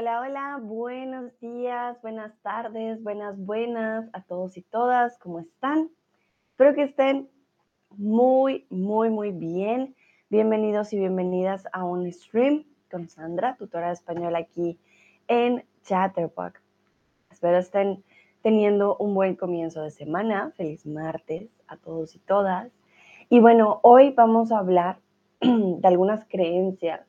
Hola, hola, buenos días, buenas tardes, buenas, buenas a todos y todas, ¿cómo están? Espero que estén muy, muy, muy bien. Bienvenidos y bienvenidas a un stream con Sandra, tutora de español aquí en Chatterbox. Espero estén teniendo un buen comienzo de semana. Feliz martes a todos y todas. Y bueno, hoy vamos a hablar de algunas creencias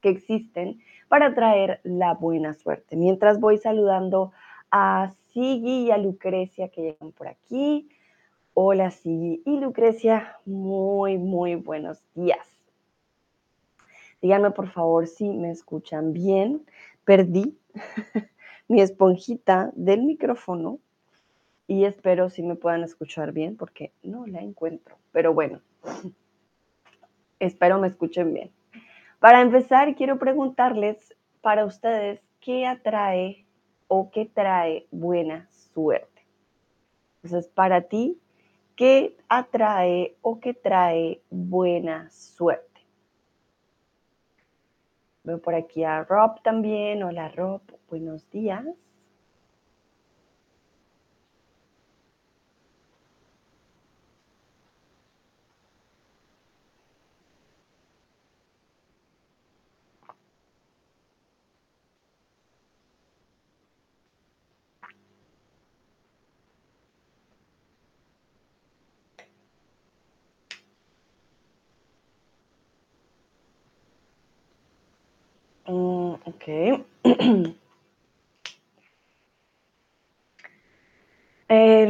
que existen para traer la buena suerte. Mientras voy saludando a Sigi y a Lucrecia que llegan por aquí. Hola Sigi y Lucrecia, muy, muy buenos días. Díganme por favor si me escuchan bien. Perdí mi esponjita del micrófono y espero si me puedan escuchar bien porque no la encuentro. Pero bueno, espero me escuchen bien. Para empezar, quiero preguntarles para ustedes qué atrae o qué trae buena suerte. Entonces, para ti, ¿qué atrae o qué trae buena suerte? Veo por aquí a Rob también. Hola Rob, buenos días.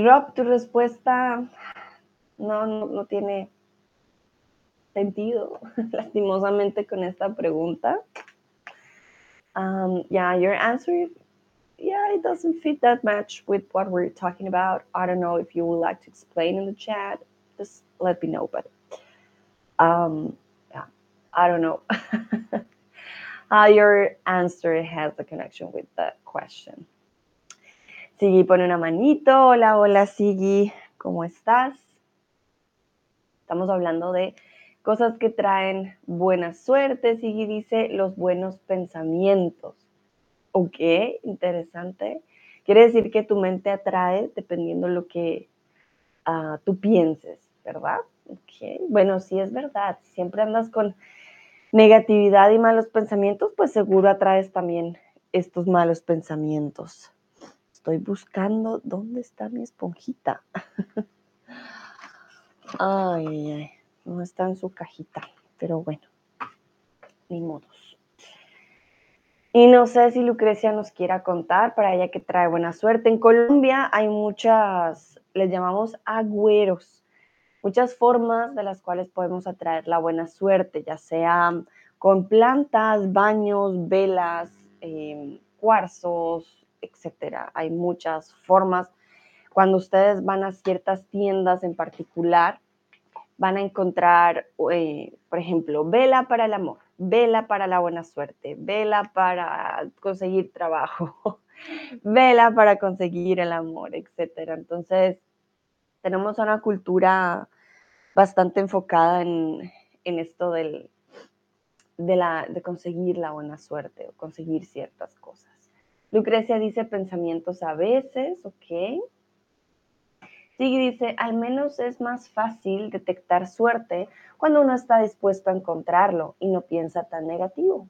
Rob, tu respuesta no, no, no tiene sentido, lastimosamente, con esta pregunta. Um, yeah, your answer, yeah, it doesn't fit that much with what we're talking about. I don't know if you would like to explain in the chat. Just let me know. But um, yeah, I don't know how your answer has a connection with the question. Sigui pone una manito. Hola, hola, Sigui. ¿Cómo estás? Estamos hablando de cosas que traen buena suerte. Sigui dice los buenos pensamientos. Ok, interesante. Quiere decir que tu mente atrae dependiendo lo que uh, tú pienses, ¿verdad? Ok, bueno, sí es verdad. Siempre andas con negatividad y malos pensamientos, pues seguro atraes también estos malos pensamientos. Estoy buscando dónde está mi esponjita. Ay, ay, no está en su cajita, pero bueno, ni modos. Y no sé si Lucrecia nos quiera contar para ella que trae buena suerte. En Colombia hay muchas, les llamamos agüeros, muchas formas de las cuales podemos atraer la buena suerte, ya sea con plantas, baños, velas, eh, cuarzos, etcétera. Hay muchas formas. Cuando ustedes van a ciertas tiendas en particular, van a encontrar, eh, por ejemplo, vela para el amor, vela para la buena suerte, vela para conseguir trabajo, vela para conseguir el amor, etcétera. Entonces, tenemos una cultura bastante enfocada en, en esto del, de, la, de conseguir la buena suerte o conseguir ciertas cosas. Lucrecia dice pensamientos a veces, ok. Sigui dice, al menos es más fácil detectar suerte cuando uno está dispuesto a encontrarlo y no piensa tan negativo.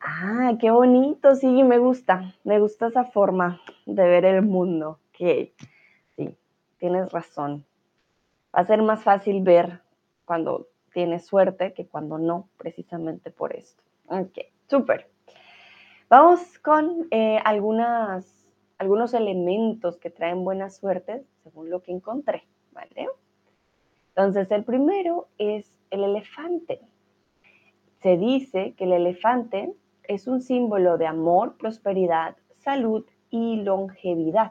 Ah, qué bonito, sí, me gusta, me gusta esa forma de ver el mundo. Ok, sí, tienes razón. Va a ser más fácil ver cuando tienes suerte que cuando no, precisamente por esto. Ok, súper. Vamos con eh, algunas, algunos elementos que traen buena suerte, según lo que encontré, ¿vale? Entonces, el primero es el elefante. Se dice que el elefante es un símbolo de amor, prosperidad, salud y longevidad.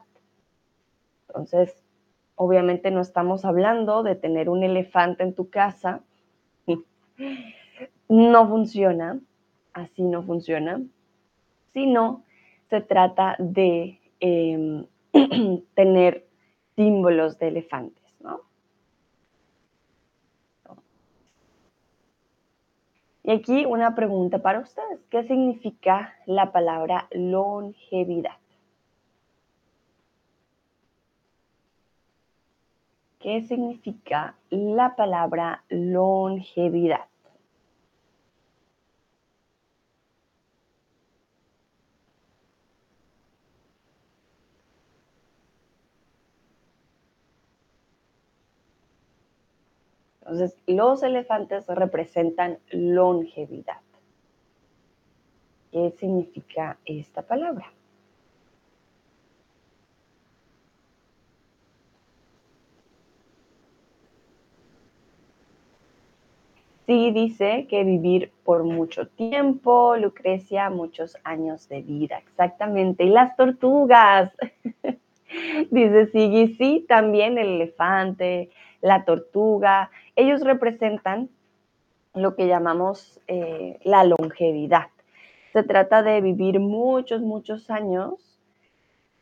Entonces, obviamente no estamos hablando de tener un elefante en tu casa. No funciona, así no funciona sino se trata de em, tener símbolos de elefantes, Y aquí una pregunta para ustedes. ¿Qué significa la palabra longevidad? ¿Qué significa la palabra longevidad? Entonces, los elefantes representan longevidad. ¿Qué significa esta palabra? Sí, dice que vivir por mucho tiempo, Lucrecia, muchos años de vida, exactamente. Y las tortugas, dice Sigui, sí, también el elefante, la tortuga, ellos representan lo que llamamos eh, la longevidad. Se trata de vivir muchos, muchos años.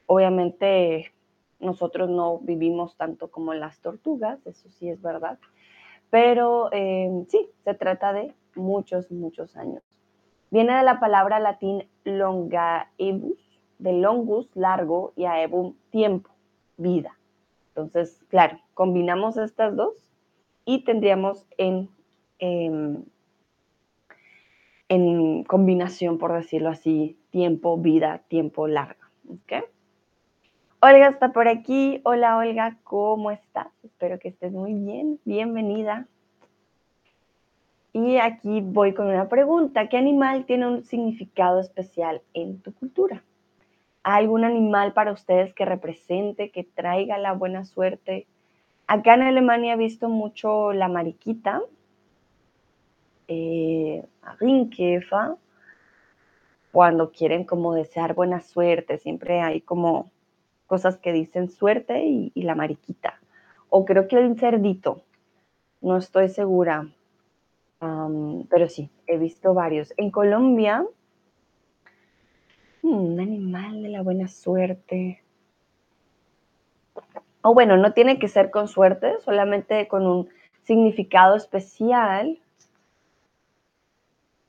Obviamente nosotros no vivimos tanto como las tortugas, eso sí es verdad, pero eh, sí, se trata de muchos, muchos años. Viene de la palabra latín longaebus, de longus, largo, y aebum, tiempo, vida. Entonces, claro, combinamos estas dos y tendríamos en, em, en, combinación, por decirlo así, tiempo, vida, tiempo largo. Olga está por aquí. Hola Olga, ¿cómo estás? Espero que estés muy bien. Bienvenida. Y aquí voy con una pregunta. ¿Qué animal tiene un significado especial en tu cultura? ¿Hay algún animal para ustedes que represente, que traiga la buena suerte, Acá en Alemania he visto mucho la mariquita, eh, Rinkefa, cuando quieren como desear buena suerte, siempre hay como cosas que dicen suerte y, la mariquita. O creo que el cerdito, no estoy segura, pero sí, he visto varios. En Colombia, hmm, un animal de la buena suerte. O bueno, no tiene que ser con suerte, solamente con un significado especial.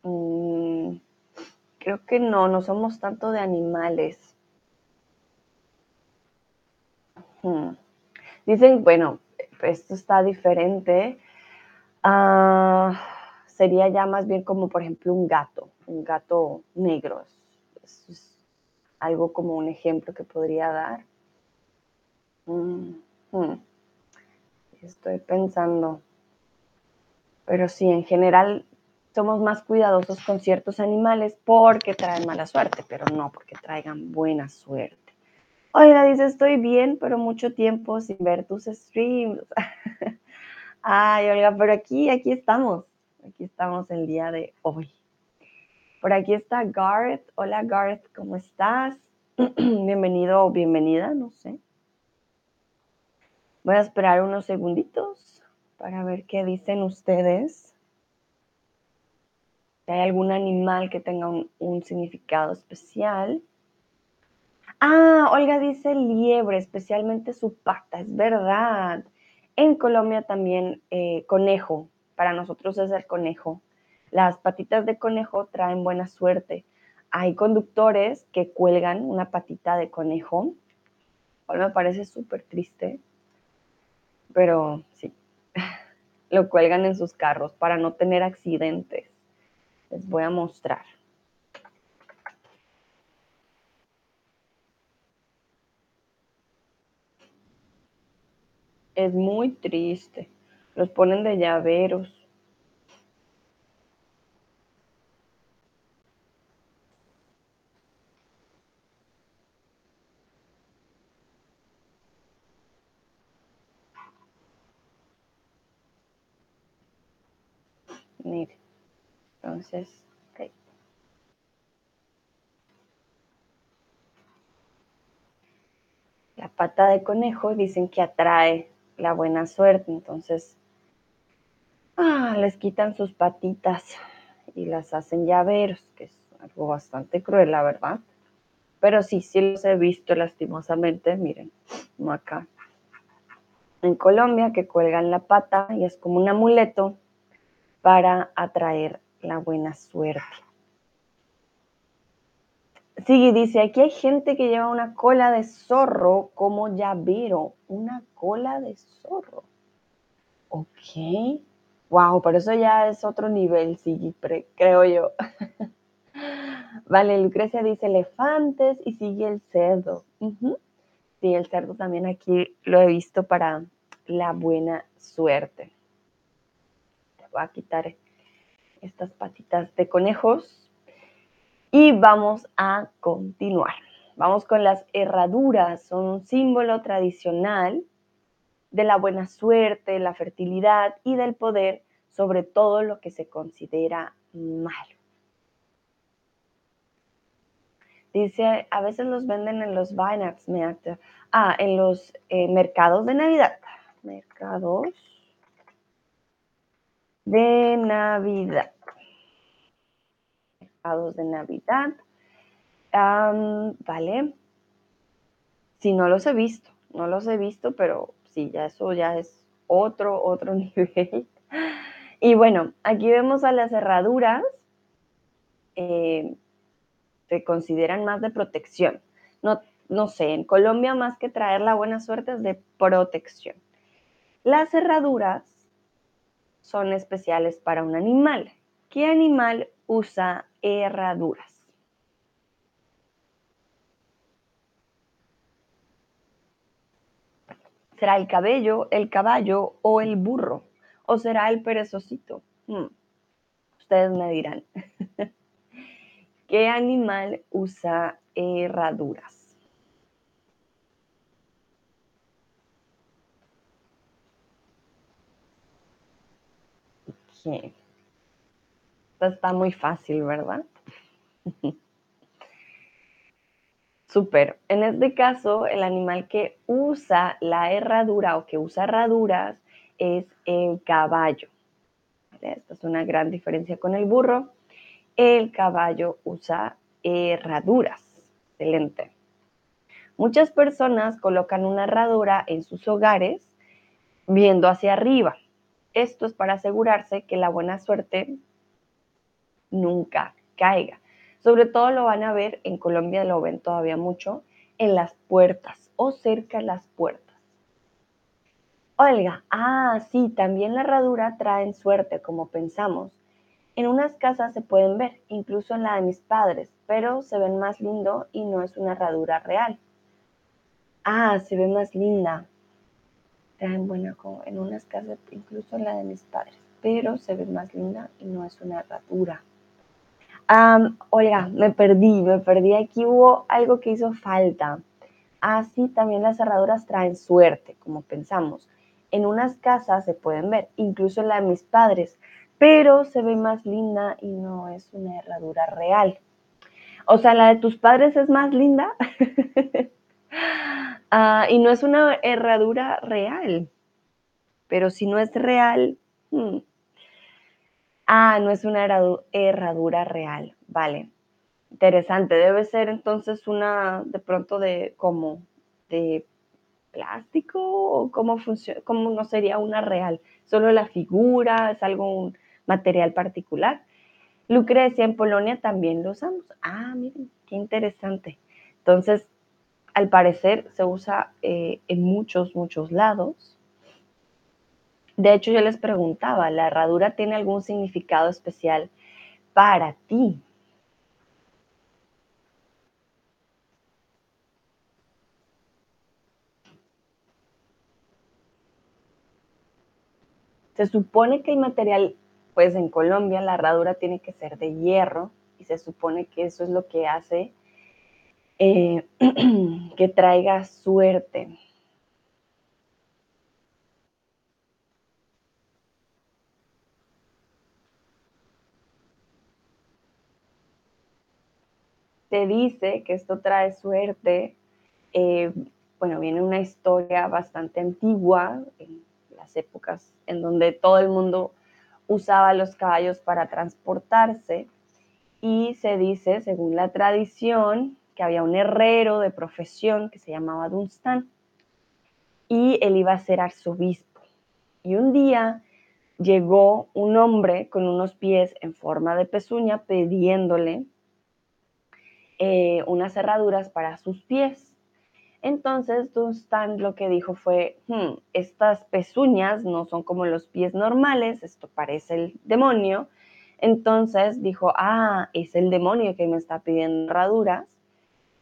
Mm, creo que no, no somos tanto de animales. Hmm. Dicen, bueno, esto está diferente. Ah, sería ya más bien como, por ejemplo, un gato, un gato negro. es algo como un ejemplo que podría dar. Estoy pensando. Pero sí, en general somos más cuidadosos con ciertos animales porque traen mala suerte, pero no porque traigan buena suerte. Oiga, dice, estoy bien, pero mucho tiempo sin ver tus streams. Ay, Olga, pero aquí, aquí estamos. Aquí estamos el día de hoy. Por aquí está Garth. Hola Garth, ¿cómo estás? Bienvenido o bienvenida, no sé. Voy a esperar unos segunditos para ver qué dicen ustedes. Si hay algún animal que tenga un, significado especial. Ah, Olga dice liebre, especialmente su pata, es verdad. En Colombia también eh, conejo, para nosotros es el conejo. Las patitas de conejo traen buena suerte. Hay conductores que cuelgan una patita de conejo. Hoy me parece súper triste pero sí, lo cuelgan en sus carros para no tener accidentes. Les voy a mostrar. Es muy triste. Los ponen de llaveros. Entonces, La pata de conejo dicen que atrae la buena suerte, entonces ah, les quitan sus patitas y las hacen llaveros, que es algo bastante cruel, la verdad. Pero sí, sí los he visto lastimosamente, miren, como acá. En Colombia, que cuelgan la pata y es como un amuleto para atraer la buena suerte. Sigue, dice, aquí hay gente que lleva una cola de zorro como llavero. Una cola de zorro. Ok. Wow, pero eso ya es otro nivel, Sigui, creo yo. vale, Lucrecia dice elefantes y sigue el cerdo. Sí, el cerdo también aquí lo he visto para la buena suerte. Te voy a quitar estas patitas de conejos y vamos a continuar. Vamos con las herraduras, son un símbolo tradicional de la buena suerte, la fertilidad y del poder sobre todo lo que se considera malo. Dice, a veces los venden en los Weihnachtsmärkte, ah, en los eh, mercados de Navidad. Mercados de Navidad. Mercados de Navidad. vale. Si no los he visto, no los he visto, pero sí, ya eso ya es otro, otro nivel. Y bueno, aquí vemos a las cerraduras, eh, se consideran más de protección. No, no sé, en Colombia más que traer la buena suerte es de protección. Las cerraduras son especiales para un animal. ¿Qué animal usa herraduras? ¿Será el cabello, el caballo o el burro? ¿O será el perezosito? Hmm, ustedes me dirán. ¿Qué animal usa herraduras? Está muy fácil, ¿verdad? Súper. En este caso, el animal que usa la herradura o que usa herraduras es el caballo. Esta es una gran diferencia con el burro. El caballo usa herraduras. Excelente. Muchas personas colocan una herradura en sus hogares viendo hacia arriba. Esto es para asegurarse que la buena suerte nunca caiga. Sobre todo lo van a ver, en Colombia lo ven todavía mucho, en las puertas o cerca de las puertas. Olga, ah, sí, también la herradura traen suerte, como pensamos. En unas casas se pueden ver, incluso en la de mis padres, pero se ven más lindo y no es una herradura real. Ah, se ve más linda. Traen buena, en unas casas, incluso la de mis padres, pero se ve más linda y no es una herradura. Olga, me perdí, me perdí. Aquí hubo algo que hizo falta. Ah, sí, también las cerraduras traen suerte, como pensamos. En unas casas se pueden ver, incluso la de mis padres, pero se ve más linda y no es una herradura real. O sea, la de tus padres es más linda ah, y no es una herradura real. Pero si no es real, hmm, Ah, no es una herradura real. Vale. Interesante. Debe ser entonces una, de pronto, de como de plástico o cómo funciona, cómo no sería una real. Solo la figura, es algo, un material particular. Lucrecia, en Polonia también lo usamos. Ah, miren, qué interesante. Entonces, al parecer se usa eh, en muchos, muchos lados. De hecho, yo les preguntaba, ¿la herradura tiene algún significado especial para ti? Se supone que el material, pues en Colombia la herradura tiene que ser de hierro y se supone que eso es lo que hace eh, que traiga suerte. te dice que esto trae suerte. Eh, bueno, viene una historia bastante antigua, en las épocas en donde todo el mundo usaba los caballos para transportarse y se dice, según la tradición, que había un herrero de profesión que se llamaba Dunstan y él iba a ser arzobispo. Y un día llegó un hombre con unos pies en forma de pezuña pidiéndole eh, unas cerraduras para sus pies. Entonces Dunstan lo que dijo fue, hmm, estas pezuñas no son como los pies normales, esto parece el demonio. Entonces dijo, ah, es el demonio que me está pidiendo cerraduras.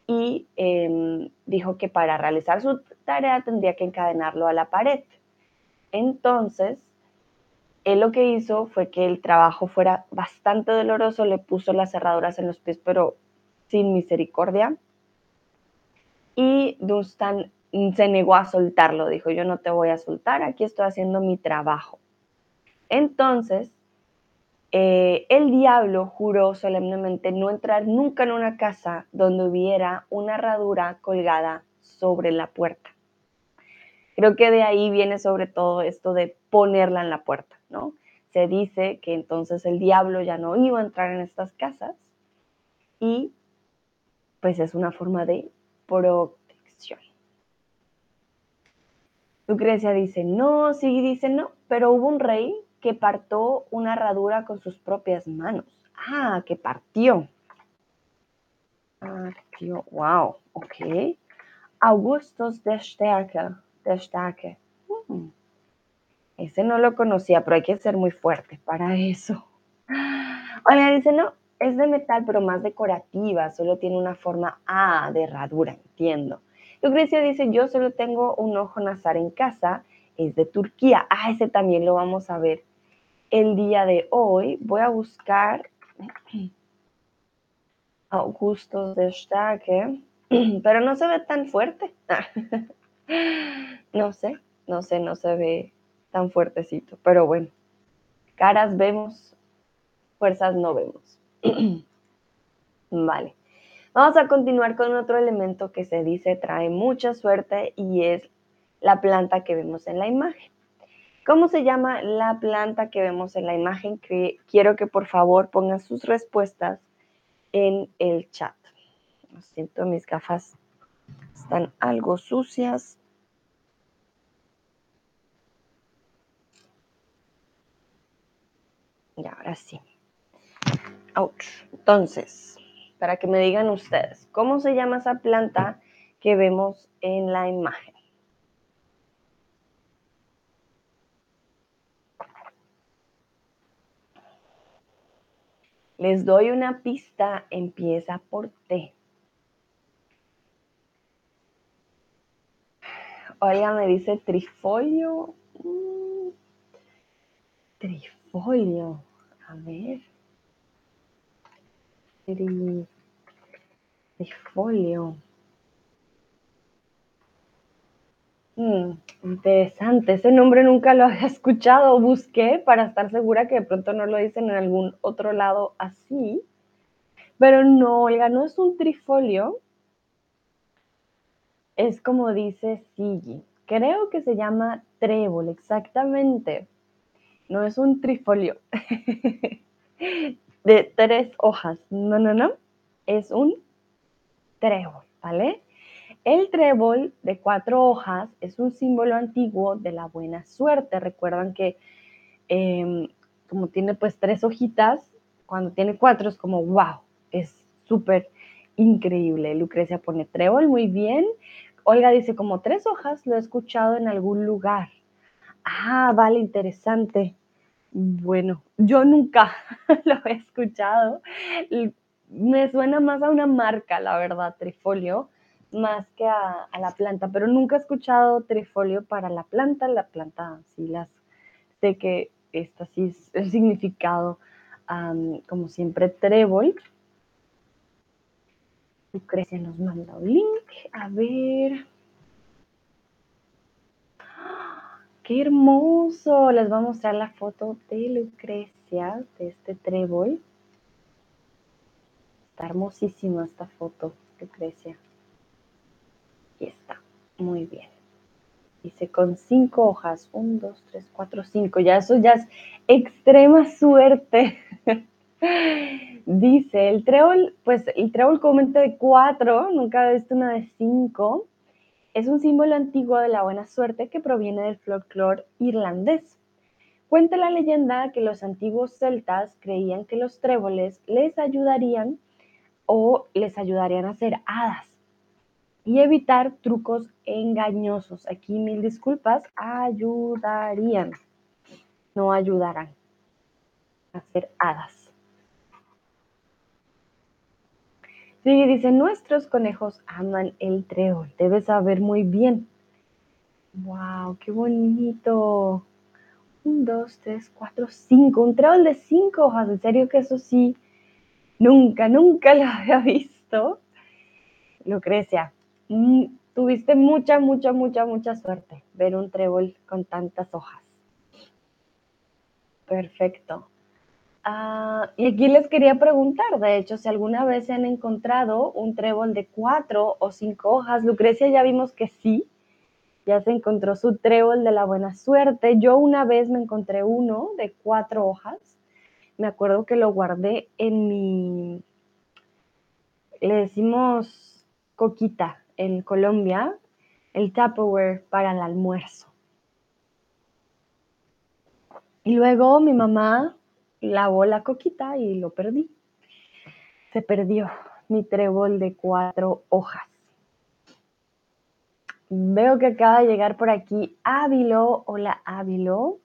Y em, dijo que para realizar su tarea tendría que encadenarlo a la pared. Entonces, él lo que hizo fue que el trabajo fuera bastante doloroso, le puso las cerraduras en los pies, pero sin misericordia. Y Dunstan se negó a soltarlo, dijo, yo no te voy a soltar, aquí estoy haciendo mi trabajo. Entonces, eh, el diablo juró solemnemente no entrar nunca en una casa donde hubiera una herradura colgada sobre la puerta. Creo que de ahí viene sobre todo esto de ponerla en la puerta, ¿no? Se dice que entonces el diablo ya no iba a entrar en estas casas y pues es una forma de protección. Lucrecia dice, no, sí, dice, no, pero hubo un rey que partió una herradura con sus propias manos. Ah, que partió. Partió, wow, ok. Augustus de Stärke destaque. Mm. Ese no lo conocía, pero hay que ser muy fuerte para eso. Oiga, dice, no, es de metal, pero más decorativa, solo tiene una forma A de herradura, entiendo. Lucrecia dice, yo solo tengo un ojo nazar en casa, es de Turquía. Ah, ese también lo vamos a ver el día de hoy. Voy a buscar Augusto de Stake, pero no se ve tan fuerte. No sé, no sé, no se ve tan fuertecito, pero bueno, caras vemos, fuerzas no vemos. vale, vamos a continuar con otro elemento que se dice trae mucha suerte y es la planta que vemos en la imagen. ¿Cómo se llama la planta que vemos en la imagen? Quiero que por favor pongan sus respuestas en el chat. Lo siento, mis gafas están algo sucias. Y ahora sí. Ouch. Entonces, para que me digan ustedes, ¿cómo se llama esa planta que vemos en la imagen? Les doy una pista, empieza por T. Oiga, me dice trifolio. Mm. trifolio. A ver. Trifolio. Mm, interesante, ese nombre nunca lo había escuchado. Busqué para estar segura que de pronto no lo dicen en algún otro lado así. Pero no, oiga, no es un trifolio, es como dice Sigi. Creo que se llama trébol, exactamente. No es un trifolio de tres hojas. No, no, no. Es un trébol, ¿vale? El trébol de cuatro hojas es un símbolo antiguo de la buena suerte. Recuerdan que em, como tiene pues tres hojitas, cuando tiene cuatro es como, wow, es súper increíble. Lucrecia pone trébol, muy bien. Olga dice, como tres hojas, lo he escuchado en algún lugar. Ah, vale, interesante. Bueno, yo nunca lo he escuchado. Me suena más a una marca, la verdad, Trifolio, más que a, la planta, pero nunca he escuchado Trifolio para la planta. La planta, sí, las sé que esta sí es el significado, como siempre, trébol. Lucrecia nos manda un link. A ver. ¡Qué hermoso! Les voy a mostrar la foto de Lucrecia, de este trébol. Está hermosísima esta foto, Lucrecia. Aquí está. Muy bien. Dice con cinco hojas. Un, dos, tres, cuatro, cinco. Ya eso ya es extrema suerte. Dice, el trébol, pues el trébol comúnmente de cuatro, nunca he visto una de cinco, es un símbolo antiguo de la buena suerte que proviene del folclore irlandés. Cuenta la leyenda que los antiguos celtas creían que los tréboles les ayudarían o les ayudarían a ser hadas y evitar trucos engañosos. Aquí mil disculpas, ayudarían, no ayudarán a ser hadas. Sí, dice, nuestros conejos aman el trébol, debes saber muy bien. ¡Wow! ¡Qué bonito! Un, dos, tres, cuatro, cinco. Un trébol de cinco hojas. En serio que eso sí, nunca, nunca lo había visto. Lucrecia, tuviste mucha, mucha, mucha, mucha suerte ver un trébol con tantas hojas. Perfecto. Ah, y aquí les quería preguntar, de hecho, si alguna vez se han encontrado un trébol de cuatro o cinco hojas. Lucrecia ya vimos que sí, ya se encontró su trébol de la buena suerte. Yo una vez me encontré uno de cuatro hojas. Me acuerdo que lo guardé en mi, le decimos coquita en Colombia, el Tupperware para el almuerzo. Y luego mi mamá lavó la coquita y lo perdí. Se perdió mi trébol de cuatro hojas. Veo que acaba de llegar por aquí Ávilo. Hola Ávilo.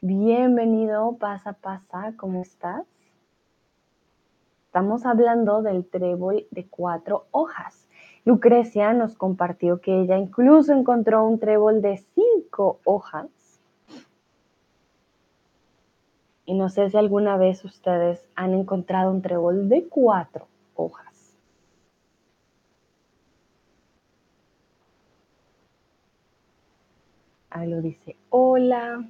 Bienvenido, pasa, pasa, ¿cómo estás? Estamos hablando del trébol de cuatro hojas. Lucrecia nos compartió que ella incluso encontró un trébol de cinco hojas Y no sé si alguna vez ustedes han encontrado un trébol de cuatro hojas. Ahí lo dice, hola.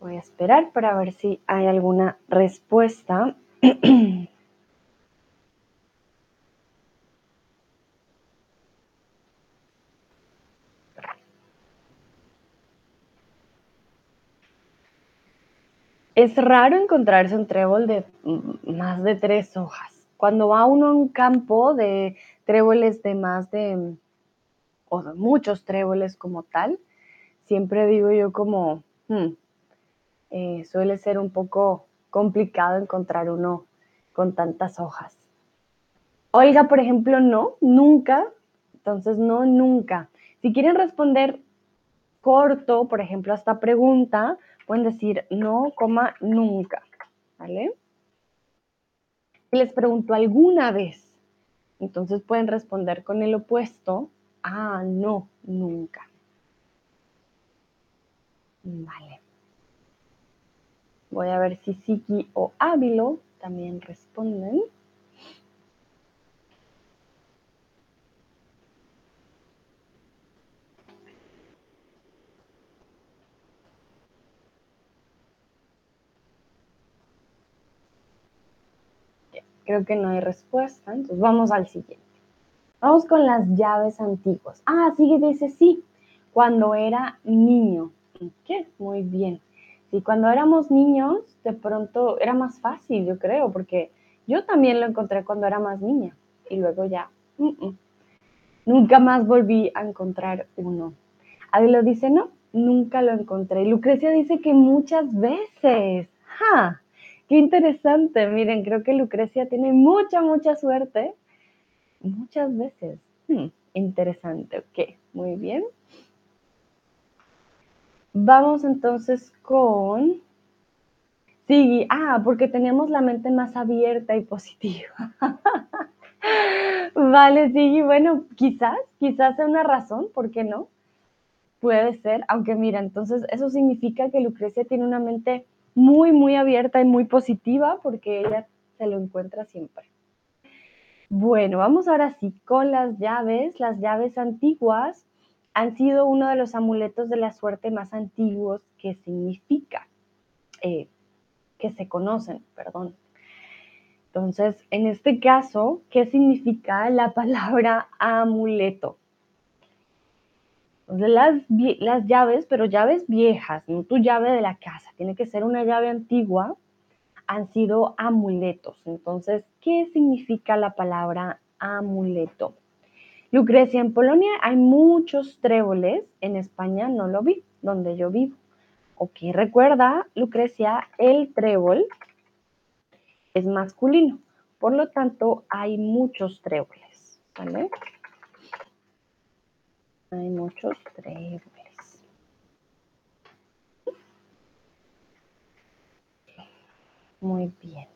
Voy a esperar para ver si hay alguna respuesta. Es raro encontrarse un trébol de más de tres hojas. Cuando va uno a un campo de tréboles de más de, o de muchos tréboles como tal, siempre digo yo como, hmm, eh, suele ser un poco complicado encontrar uno con tantas hojas. Oiga, por ejemplo, no, nunca. Entonces, no, nunca. Si quieren responder corto, por ejemplo, a esta pregunta, pueden decir no, coma, nunca, ¿vale? Y les pregunto alguna vez, entonces pueden responder con el opuesto, ah, no, nunca. Vale. Voy a ver si Siki o Ávilo también responden. Creo que no hay respuesta, entonces vamos al siguiente. Vamos con las llaves antiguas. Ah, sigue, dice sí, cuando era niño. ¿Qué? Muy bien. Sí, cuando éramos niños, de pronto era más fácil, yo creo, porque yo también lo encontré cuando era más niña y luego ya, nunca más volví a encontrar uno. lo dice, no, nunca lo encontré. Lucrecia dice que muchas veces. ¡Ja! Qué interesante. Miren, creo que Lucrecia tiene mucha, mucha suerte. Muchas veces. Hmm, interesante. Ok, muy bien. Vamos entonces con... Sí, ah, porque tenemos la mente más abierta y positiva. vale, sí, bueno, quizás, quizás sea una razón, ¿por qué no? Puede ser, aunque mira, entonces eso significa que Lucrecia tiene una mente muy, muy abierta y muy positiva porque ella se lo encuentra siempre. Bueno, vamos ahora sí con las llaves. Las llaves antiguas han sido uno de los amuletos de la suerte más antiguos que significa, eh, que se conocen, perdón. Entonces, en este caso, ¿qué significa la palabra amuleto? Las, las llaves, pero llaves viejas, no tu llave de la casa, tiene que ser una llave antigua, han sido amuletos. Entonces, ¿qué significa la palabra amuleto? Lucrecia, en Polonia hay muchos tréboles, en España no lo vi, donde yo vivo. Ok, recuerda, Lucrecia, el trébol es masculino, por lo tanto hay muchos tréboles, ¿vale? Hay muchos tréboles. Muy bien.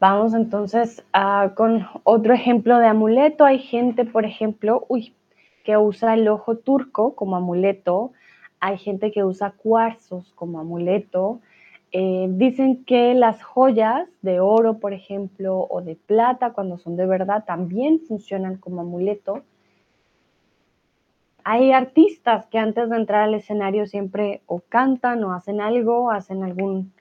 Vamos entonces con otro ejemplo de amuleto. Hay gente, por ejemplo, uy, que usa el ojo turco como amuleto. Hay gente que usa cuarzos como amuleto. Eh, dicen que las joyas de oro, por ejemplo, o de plata, cuando son de verdad, también funcionan como amuleto. Hay artistas que antes de entrar al escenario siempre o cantan o hacen algo, hacen algún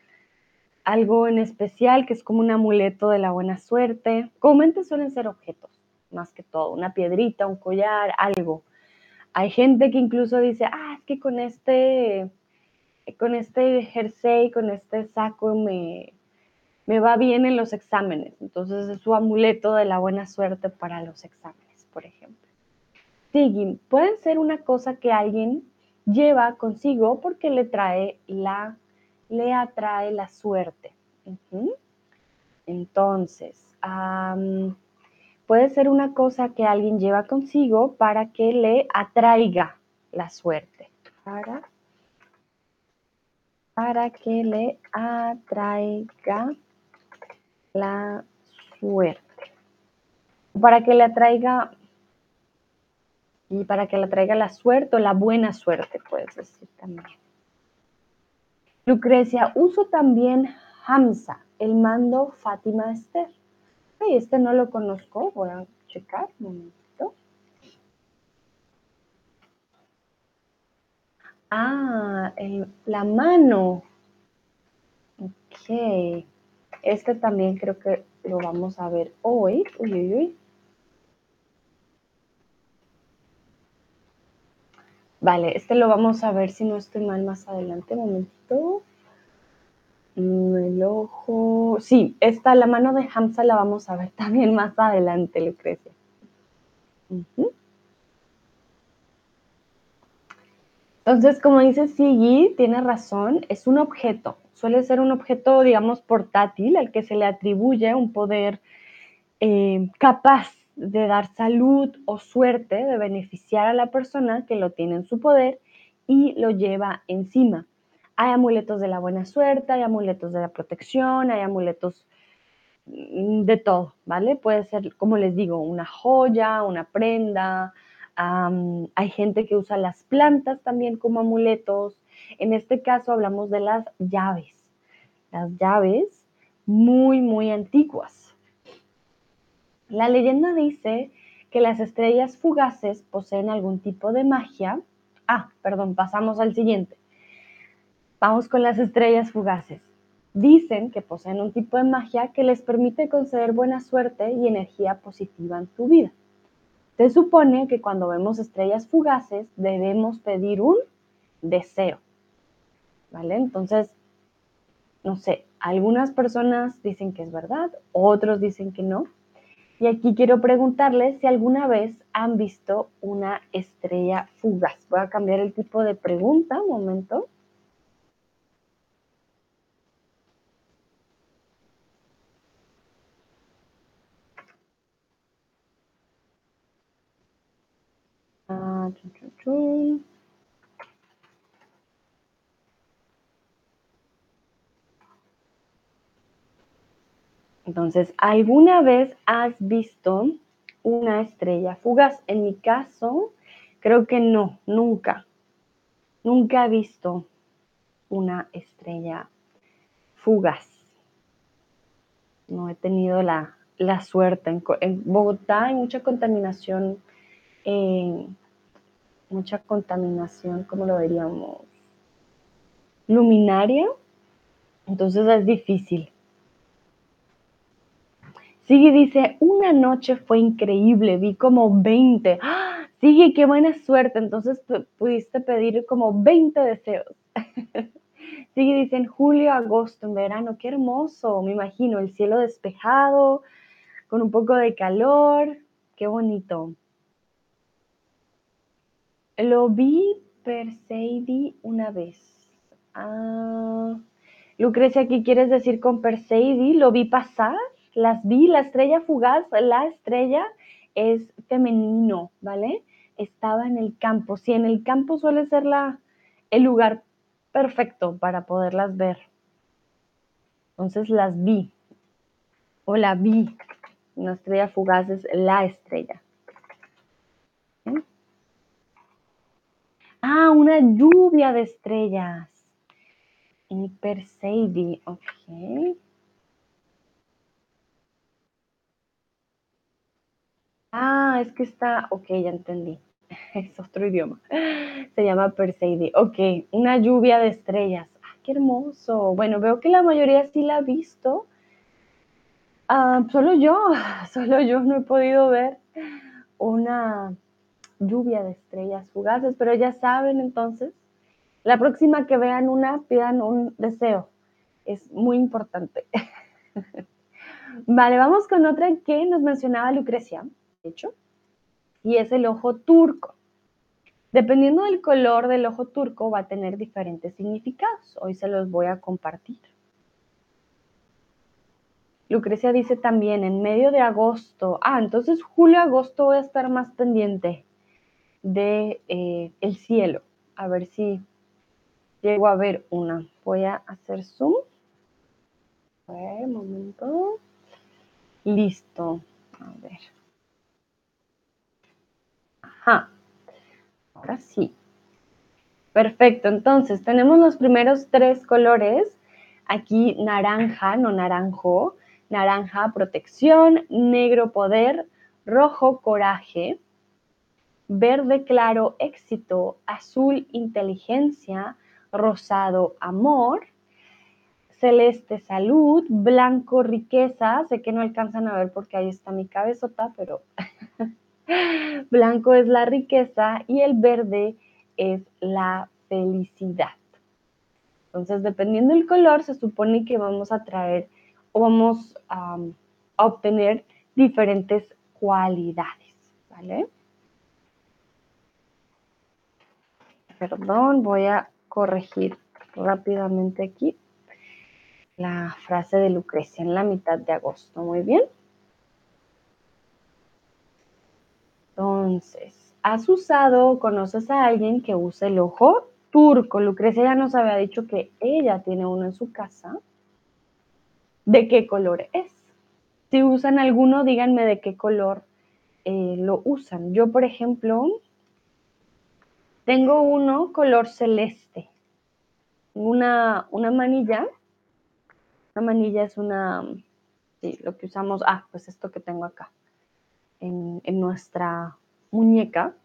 algo en especial que es como un amuleto de la buena suerte. Comúnmente suelen ser objetos, más que todo, una piedrita, un collar, algo. Hay gente que incluso dice, ah, es que con este, con este jersey, con este saco me, me va bien en los exámenes. Entonces es su amuleto de la buena suerte para los exámenes, por ejemplo. Siguen, pueden ser una cosa que alguien lleva consigo porque le trae la le atrae la suerte. Entonces, puede ser una cosa que alguien lleva consigo para que le atraiga la suerte. Para que le atraiga la suerte. Para que le atraiga y para que le atraiga la suerte o la buena suerte, puedes decir también. Lucrecia, uso también Hamza, el mando Fátima Esther. Ay, este no lo conozco, voy a checar un momentito. Ah, la mano. Ok. Este también creo que lo vamos a ver hoy. Uy, uy, uy. Vale, este lo vamos a ver si no estoy mal más adelante. Un momentito. Mm, el ojo. Sí, esta, la mano de Hamza la vamos a ver también más adelante, Lucrecia. Entonces, como dice Sigi, tiene razón, es un objeto. Suele ser un objeto, digamos, portátil, al que se le atribuye un poder eh, capaz de dar salud o suerte, de beneficiar a la persona que lo tiene en su poder y lo lleva encima. Hay amuletos de la buena suerte, hay amuletos de la protección, hay amuletos mm, de todo, ¿vale? Puede ser, como les digo, una joya, una prenda. Hay gente que usa las plantas también como amuletos. En este caso hablamos de las llaves. Las llaves muy, muy antiguas la leyenda dice que las estrellas fugaces poseen algún tipo de magia. Ah, perdón, pasamos al siguiente. Vamos con las estrellas fugaces. Dicen que poseen un tipo de magia que les permite conceder buena suerte y energía positiva en tu vida. Se supone que cuando vemos estrellas fugaces debemos pedir un deseo. ¿Vale? Entonces, no sé, algunas personas dicen que es verdad, otros dicen que no. Y aquí quiero preguntarles si alguna vez han visto una estrella fugaz. Voy a cambiar el tipo de pregunta, un momento. Ah, Entonces, ¿alguna vez has visto una estrella fugaz? En mi caso, creo que no, nunca. Nunca he visto una estrella fugaz. No he tenido la, suerte. En, Bogotá hay mucha contaminación, mucha contaminación, ¿cómo lo diríamos? Luminaria. Entonces es difícil. Sigue dice, una noche fue increíble, vi como 20. ¡Ah! Sigue, qué buena suerte. Entonces pudiste pedir como 20 deseos. Sigue dice, en julio, agosto, en verano, qué hermoso, me imagino, el cielo despejado, con un poco de calor. Qué bonito. Lo vi Perseidi una vez. Ah, Lucrecia, ¿qué quieres decir con Perseidi? Lo vi pasar, las vi, la estrella fugaz, la estrella es femenino, ¿vale? Estaba en el campo. Sí, en el campo suele ser la, el lugar perfecto para poderlas ver. Entonces las vi. O la vi. Una estrella fugaz es la estrella. Ah, una lluvia de estrellas. Y Perseidi, ok. Ah, es que está, ok, ya entendí. Es otro idioma. Se llama Perseidi. Ok, una lluvia de estrellas. Ah, qué hermoso. Bueno, veo que la mayoría sí la ha visto. Ah, solo yo, solo yo no he podido ver una lluvia de estrellas fugaces, pero ya saben entonces, la próxima que vean una, pidan un deseo. Es muy importante. vale, vamos con otra que nos mencionaba Lucrecia hecho, y es el ojo turco. Dependiendo del color del ojo turco va a tener diferentes significados. Hoy se los voy a compartir. Lucrecia dice también en medio de agosto. Ah, entonces julio-agosto voy a estar más pendiente de eh, el cielo. A ver si llego a ver una. Voy a hacer zoom. A ver, un momento. Listo. A ver. Ahora sí. Perfecto. Entonces, tenemos los primeros tres colores. Aquí naranja, no naranjo. Naranja, protección. Negro, poder. Rojo, coraje. Verde claro, éxito. Azul, inteligencia. Rosado, amor celeste salud, blanco riqueza, sé que no alcanzan a ver porque ahí está mi cabezota, pero Blanco es la riqueza y el verde es la felicidad. Entonces, dependiendo del color, se supone que vamos a traer o vamos a obtener diferentes cualidades, ¿vale? Perdón, voy a corregir rápidamente aquí la frase de Lucrecia en la mitad de agosto. Muy bien. Entonces, ¿has usado o conoces a alguien que use el ojo turco? Lucrecia ya nos había dicho que ella tiene uno en su casa. ¿De qué color es? Si usan alguno, díganme de qué color eh, lo usan. Yo, por ejemplo, tengo uno color celeste. Una, una manilla. Una manilla es una, sí, lo que usamos, ah, pues esto que tengo acá en, nuestra muñeca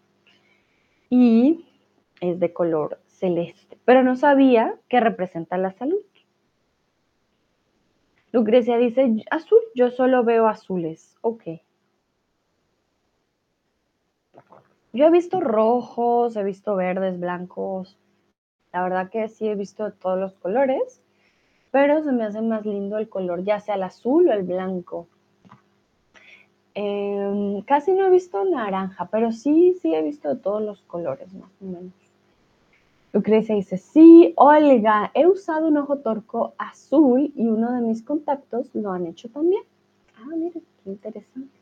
y es de color celeste, pero no sabía que representa la salud. Lucrecia dice, azul, yo solo veo azules. Ok. Yo he visto rojos, he visto verdes, blancos. La verdad que sí he visto todos los colores, pero se me hace más lindo el color, ya sea el azul o el blanco. Em, casi no he visto naranja, pero sí, sí he visto todos los colores, más o menos. Lucrecia dice, sí, Olga, he usado un ojo torco azul y uno de mis contactos lo han hecho también. Ah, mire, qué interesante.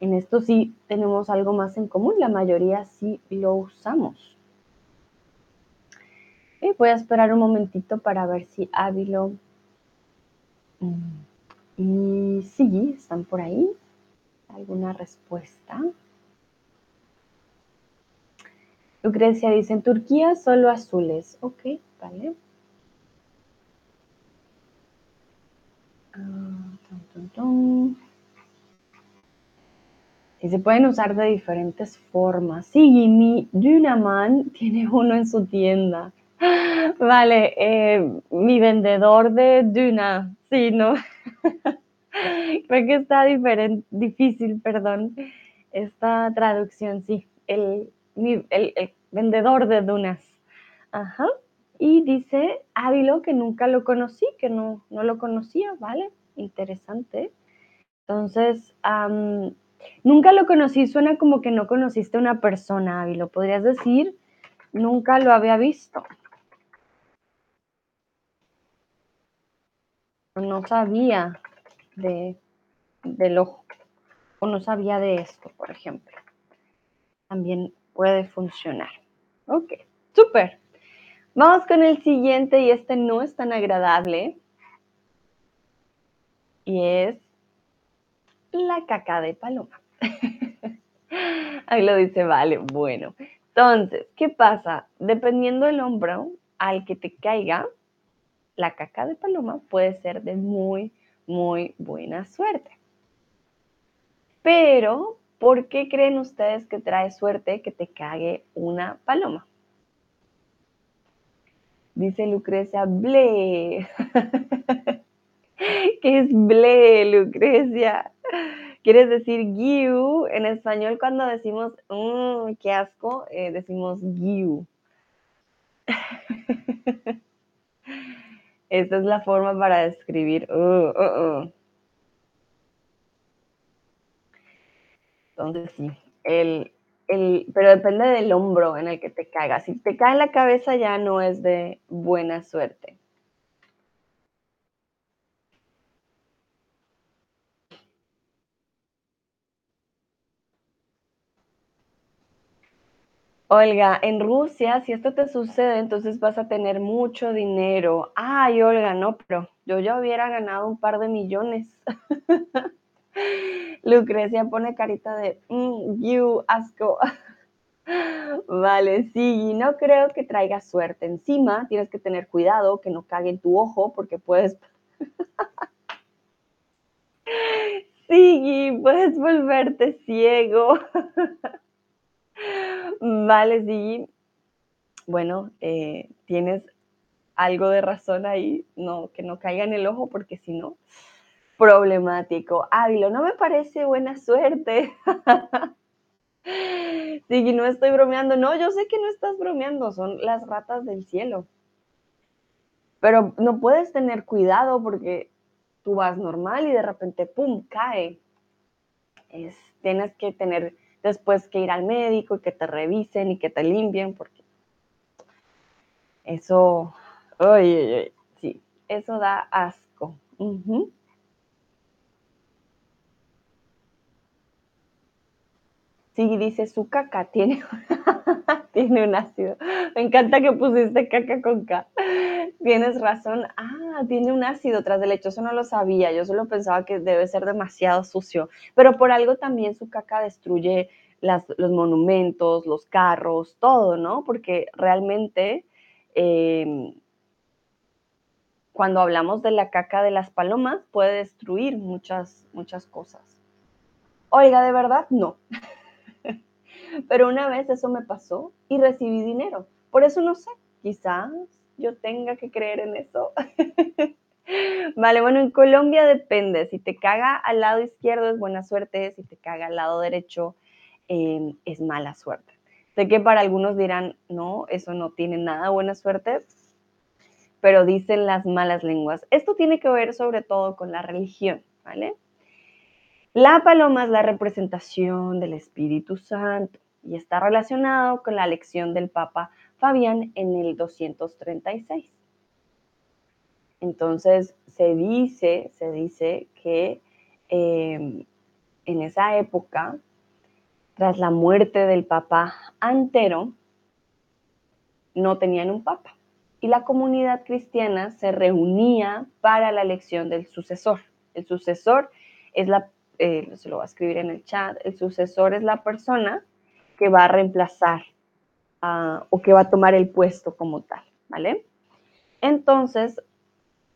En esto sí tenemos algo más en común, la mayoría sí lo usamos. Y voy a esperar un momentito para ver si Ávilo mm, y sí, están por ahí alguna respuesta. Lucrecia dice, en Turquía solo azules. Ok, vale. Ah, y se pueden usar de diferentes formas. Sí, mi Dynaman tiene uno en su tienda. Vale, eh, mi vendedor de Duna, sí, ¿no? Creo que está diferente, difícil, perdón, esta traducción, sí. El, el, vendedor de dunas. Ajá. Y dice Ávilo que nunca lo conocí, que no, no lo conocía, ¿vale? Interesante. Entonces, nunca lo conocí, suena como que no conociste a una persona, y lo podrías decir, nunca lo había visto. No sabía de, del ojo, o no sabía de esto, por ejemplo. También puede funcionar. Ok, súper. Vamos con el siguiente y este no es tan agradable. Y es la caca de paloma. Ahí lo dice, vale, bueno. Entonces, ¿qué pasa? Dependiendo del hombro al que te caiga, la caca de paloma puede ser de muy, muy buena suerte. Pero, ¿por qué creen ustedes que trae suerte que te cague una paloma? Dice Lucrecia, ble. ¿Qué es ble, Lucrecia? ¿Quieres decir giu? En español cuando decimos, mmm, qué asco, eh, decimos giu. Esta es la forma para describir. Uh, uh, uh. Entonces sí, el, el, pero depende del hombro en el que te caiga. Si te cae en la cabeza ya no es de buena suerte. Olga, en Rusia, si esto te sucede, entonces vas a tener mucho dinero. Ay, Olga, no, pero yo ya hubiera ganado un par de millones. Lucrecia pone carita de, mm, you, asco. Vale, sí, no creo que traiga suerte. Encima, tienes que tener cuidado que no cague en tu ojo porque puedes... sí, puedes volverte ciego. Vale, sí. Bueno, eh, tienes algo de razón ahí, no, que no caiga en el ojo, porque si no, problemático. Ávilo, no me parece buena suerte. sí, no estoy bromeando. No, yo sé que no estás bromeando, son las ratas del cielo. Pero no puedes tener cuidado porque tú vas normal y de repente, ¡pum!, cae. Es, tienes que tener después que ir al médico y que te revisen y que te limpien, porque eso, oye, sí, eso da asco. Sí, dice su caca tiene, tiene un ácido. Me encanta que pusiste caca con K. Tienes razón. Ah, tiene un ácido tras del hecho. Eso no lo sabía. Yo solo pensaba que debe ser demasiado sucio. Pero por algo también su caca destruye los monumentos, los carros, todo, ¿no? Porque realmente em, cuando hablamos de la caca de las palomas puede destruir muchas, muchas cosas. Oiga, de verdad, no. Pero una vez eso me pasó y recibí dinero. Por eso no sé, quizás yo tenga que creer en eso. vale, bueno, en Colombia depende. Si te caga al lado izquierdo es buena suerte, si te caga al lado derecho em, es mala suerte. Sé que para algunos dirán, no, eso no tiene nada buena suerte, pero dicen las malas lenguas. Esto tiene que ver sobre todo con la religión, ¿vale? La paloma es la representación del Espíritu Santo y está relacionado con la elección del Papa Fabián en el 236. Entonces se dice, se dice que em, en esa época, tras la muerte del Papa Antero, no tenían un Papa y la comunidad cristiana se reunía para la elección del sucesor. El sucesor es la eh, se lo va a escribir en el chat, el sucesor es la persona que va a reemplazar o que va a tomar el puesto como tal, ¿vale? Entonces,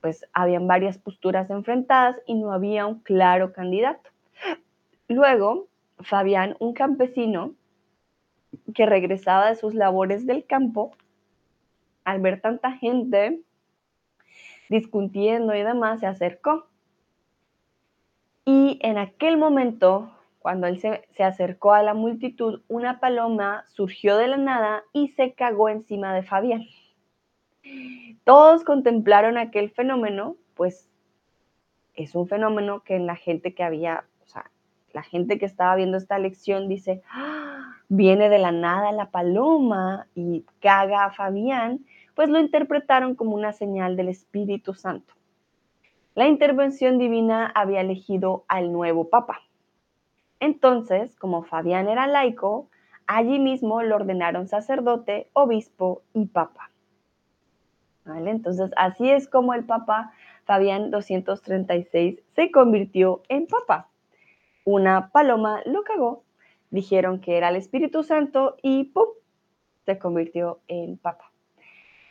pues habían varias posturas enfrentadas y no había un claro candidato. Luego, Fabián, un campesino que regresaba de sus labores del campo, al ver tanta gente discutiendo y demás, se acercó y en aquel momento, cuando él se, acercó a la multitud, una paloma surgió de la nada y se cagó encima de Fabián. Todos contemplaron aquel fenómeno, pues es un fenómeno que en la gente que había, o sea, la gente que estaba viendo esta lección dice, ¡Ah! viene de la nada la paloma y caga a Fabián, pues lo interpretaron como una señal del Espíritu Santo. La intervención divina había elegido al nuevo papa. Entonces, como Fabián era laico, allí mismo lo ordenaron sacerdote, obispo y papa. ¿Vale? Entonces, así es como el papa Fabián 236 se convirtió en papa. Una paloma lo cagó, dijeron que era el Espíritu Santo y ¡pum! se convirtió en papa.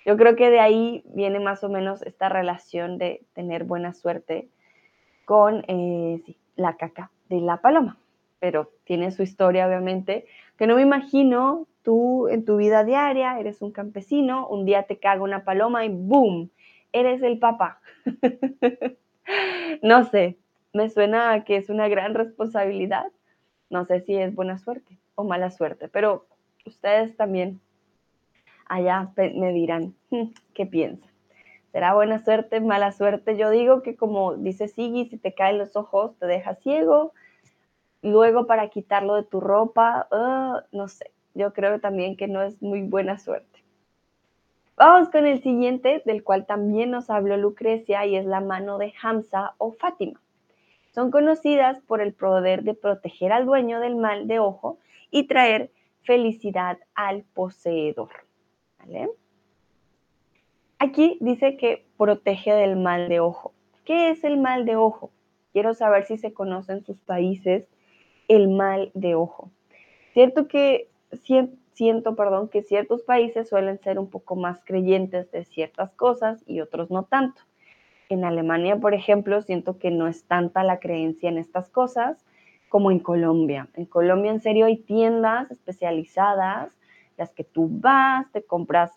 Yo creo que de ahí viene más o menos esta relación de tener buena suerte con eh, la caca de la paloma. Pero tiene su historia, obviamente, que no me imagino tú en tu vida diaria, eres un campesino, un día te caga una paloma y ¡boom! Eres el papá. no sé, me suena que es una gran responsabilidad. No sé si es buena suerte o mala suerte, pero ustedes también allá me dirán hmm, qué piensan. ¿Será buena suerte, mala suerte? Yo digo que como dice Sigi, si te caen los ojos te deja ciego. Luego para quitarlo de tu ropa, uh, no sé. Yo creo también que no es muy buena suerte. Vamos con el siguiente, del cual también nos habló Lucrecia, y es la mano de Hamza o Fátima. Son conocidas por el poder de proteger al dueño del mal de ojo y traer felicidad al poseedor. Aquí dice que protege del mal de ojo. ¿Qué es el mal de ojo? Quiero saber si se conoce en sus países el mal de ojo. Cierto que siento, perdón, que ciertos países suelen ser un poco más creyentes de ciertas cosas y otros no tanto. En Alemania, por ejemplo, siento que no es tanta la creencia en estas cosas como en Colombia. En Colombia, en serio, hay tiendas especializadas las que tú vas, te compras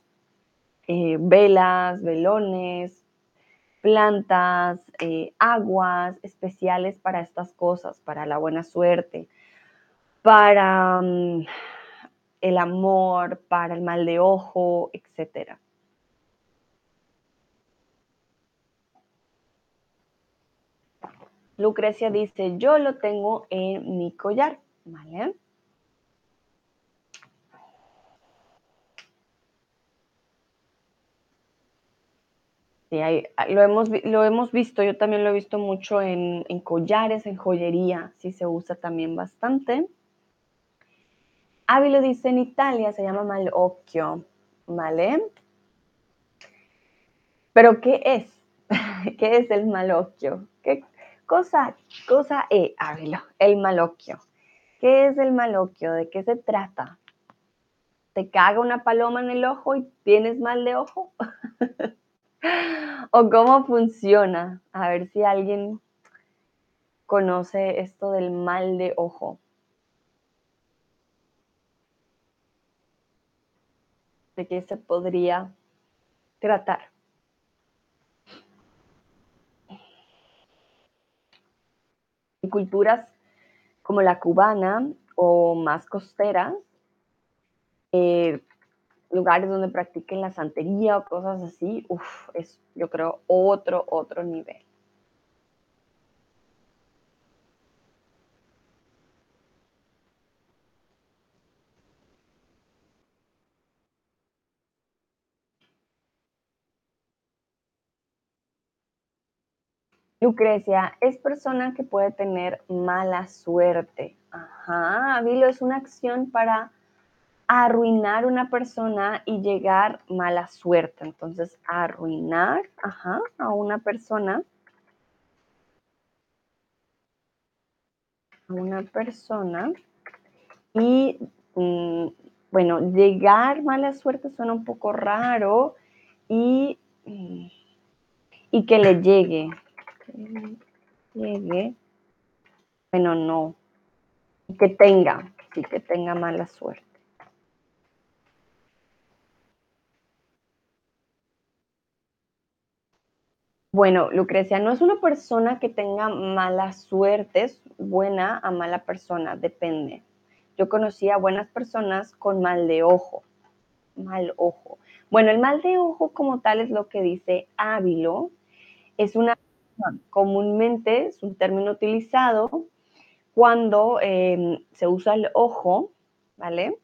eh, velas, velones, plantas, eh, aguas especiales para estas cosas, para la buena suerte, para mm, el amor, para el mal de ojo, etc. Lucrecia dice, yo lo tengo en mi collar, ¿vale? Sí, lo, hemos, lo hemos visto, yo también lo he visto mucho en, collares, en joyería, sí se usa también bastante. Avi lo dice en Italia, se llama malocchio, ¿vale? Pero ¿qué es? ¿Qué es el malocchio? ¿Qué cosa, cosa es, Ávilo, el malocchio? ¿Qué es el malocchio? ¿De qué se trata? ¿Te caga una paloma en el ojo y tienes mal de ojo? o cómo funciona. A ver si alguien conoce esto del mal de ojo. ¿De qué se podría tratar? En culturas como la cubana o más costeras, eh, lugares donde practiquen la santería o cosas así, uff, es yo creo otro, otro nivel. Lucrecia, es persona que puede tener mala suerte. Ajá, Vilo, es una acción para arruinar una persona y llegar mala suerte. Entonces, arruinar a una persona. A una persona. Y, mm, bueno, llegar mala suerte suena un poco raro. Y, mm, y que le llegue. Que llegue. Bueno, no. Que tenga, sí, que tenga mala suerte. Bueno, Lucrecia, no es una persona que tenga mala suerte, es buena a mala persona, depende. Yo conocí a buenas personas con mal de ojo. Mal ojo. Bueno, el mal de ojo como tal es lo que dice Ávilo. Es una Comúnmente es un término utilizado cuando em, se usa el ojo, ¿vale?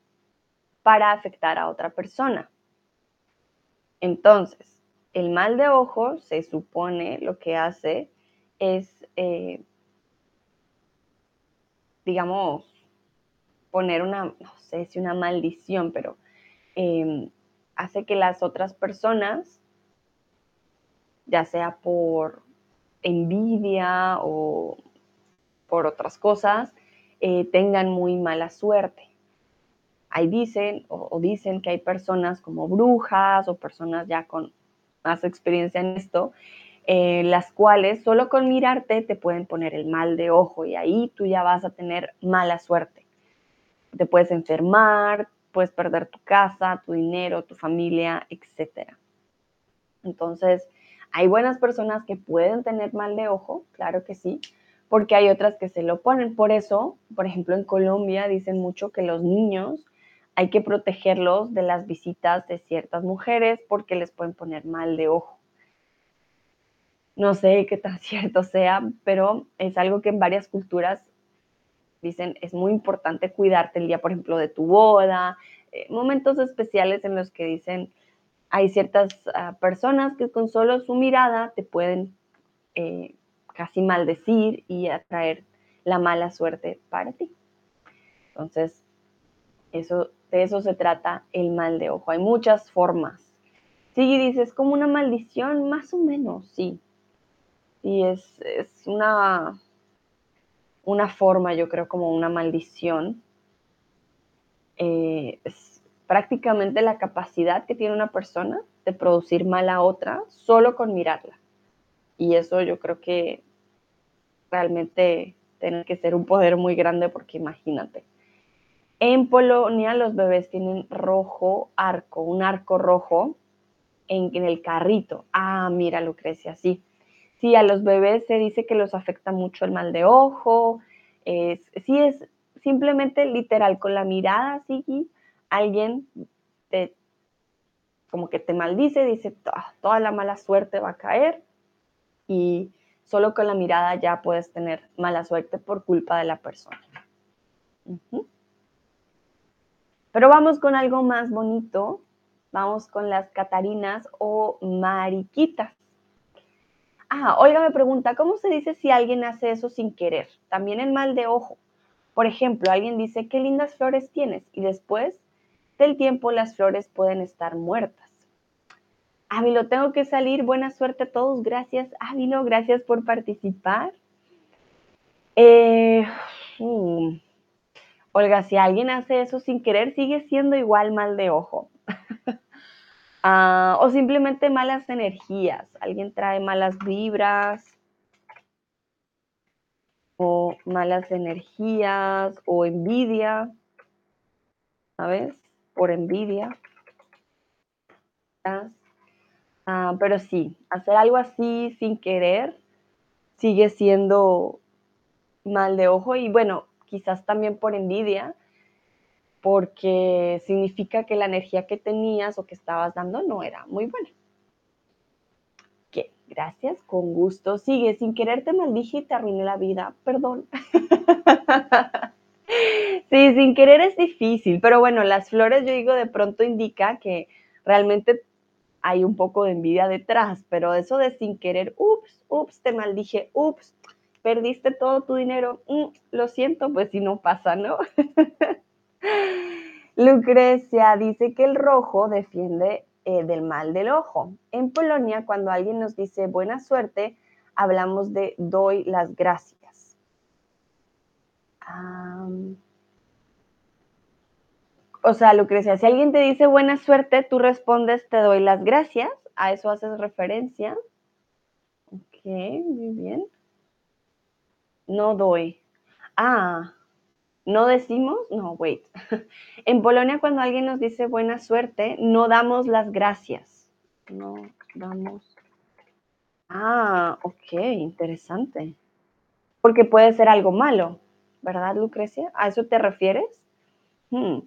Para afectar a otra persona. Entonces, el mal de ojo se supone lo que hace es, eh, digamos, poner una, no sé si una maldición, pero em, hace que las otras personas, ya sea por envidia o por otras cosas, eh, tengan muy mala suerte. Ahí dicen o, dicen que hay personas como brujas o personas ya con más experiencia en esto, eh, las cuales solo con mirarte te pueden poner el mal de ojo y ahí tú ya vas a tener mala suerte. Te puedes enfermar, puedes perder tu casa, tu dinero, tu familia, etc. Entonces, hay buenas personas que pueden tener mal de ojo, claro que sí, porque hay otras que se lo ponen. Por eso, por ejemplo, en Colombia dicen mucho que los niños hay que protegerlos de las visitas de ciertas mujeres porque les pueden poner mal de ojo. No sé qué tan cierto sea, pero es algo que en varias culturas dicen es muy importante cuidarte el día, por ejemplo, de tu boda, eh, momentos especiales en los que dicen hay ciertas ah, personas que con solo su mirada te pueden eh, casi maldecir y atraer la mala suerte para ti. Entonces, eso, de eso se trata el mal de ojo. Hay muchas formas. Sí, dices, como una maldición, más o menos, sí. Y es, es una, una forma, yo creo, como una maldición. Eh, es prácticamente la capacidad que tiene una persona de producir mal a otra solo con mirarla. Y eso yo creo que realmente tiene que ser un poder muy grande porque imagínate. En Polonia los bebés tienen rojo arco, un arco rojo en, el carrito. Ah, mira, Lucrecia, sí sí, a los bebés se dice que los afecta mucho el mal de ojo. Sí, es simplemente literal, con la mirada, sí, alguien te, como que te maldice, dice, toda la mala suerte va a caer y solo con la mirada ya puedes tener mala suerte por culpa de la persona. Pero vamos con algo más bonito. Vamos con las catarinas o mariquitas. Ah, Olga me pregunta, ¿cómo se dice si alguien hace eso sin querer? También el mal de ojo. Por ejemplo, alguien dice, qué lindas flores tienes, y después del tiempo las flores pueden estar muertas. Ávilo, tengo que salir. Buena suerte a todos. Gracias, Ávilo. Gracias por participar. Eh, mm, Olga, si alguien hace eso sin querer, sigue siendo igual mal de ojo. Ah, o simplemente malas energías. Alguien trae malas vibras o malas energías o envidia, ¿sabes? Por envidia. Ah, pero sí, hacer algo así sin querer sigue siendo mal de ojo y bueno, quizás también por envidia, porque significa que la energía que tenías o que estabas dando no era muy buena. Gracias, con gusto. Sigue, sin querer te maldije y te arruiné la vida, perdón. sí, sin querer es difícil, pero bueno, las flores yo digo de pronto indica que realmente hay un poco de envidia detrás, pero eso de sin querer, ups, ups, te maldije, ups, perdiste todo tu dinero, mm, lo siento, pues si no pasa, ¿no? Lucrecia dice que el rojo defiende eh, del mal del ojo. En Polonia, cuando alguien nos dice buena suerte, hablamos de doy las gracias. o sea, Lucrecia, si alguien te dice buena suerte, tú respondes te doy las gracias. A eso haces referencia. Ok, muy bien. No doy. Ah, no decimos, no, wait. En Polonia cuando alguien nos dice buena suerte, no damos las gracias. No damos. Ah, ok, interesante. Porque puede ser algo malo, ¿verdad, Lucrecia? ¿A eso te refieres? Hmm.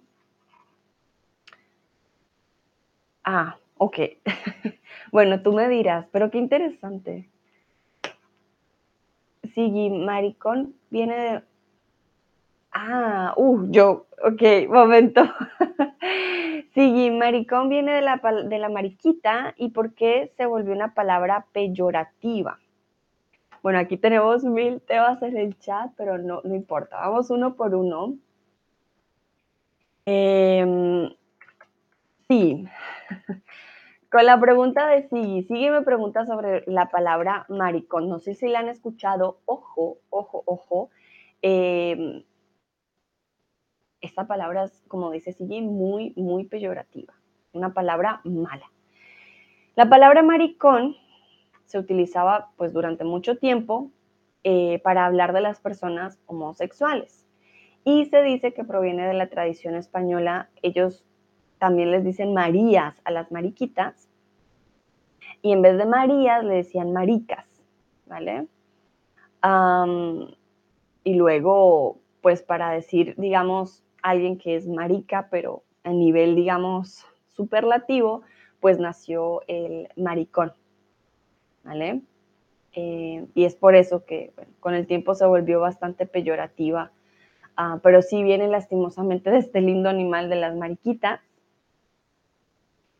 Ah, ok. bueno, tú me dirás, pero qué interesante. Sigui, maricón viene de... Ah, uh, yo, ok, momento. Sigui, maricón viene de la, de la mariquita y por qué se volvió una palabra peyorativa. Bueno, aquí tenemos mil temas en el chat, pero no, no importa. Vamos uno por uno. Em, sí. Con la pregunta de Sigui, Sigui me pregunta sobre la palabra maricón. No sé si la han escuchado. Ojo, ojo, ojo. Em, esta palabra es, como dice Sigui, muy, muy peyorativa. Una palabra mala. La palabra maricón se utilizaba pues durante mucho tiempo eh, para hablar de las personas homosexuales. Y se dice que proviene de la tradición española. Ellos también les dicen Marías a las mariquitas. Y en vez de Marías le decían maricas, ¿vale? y luego, pues para decir, digamos, alguien que es marica, pero a nivel, digamos, superlativo, pues nació el maricón, ¿vale? Eh, y es por eso que con el tiempo se volvió bastante peyorativa, ah, pero sí viene lastimosamente de este lindo animal de las mariquitas,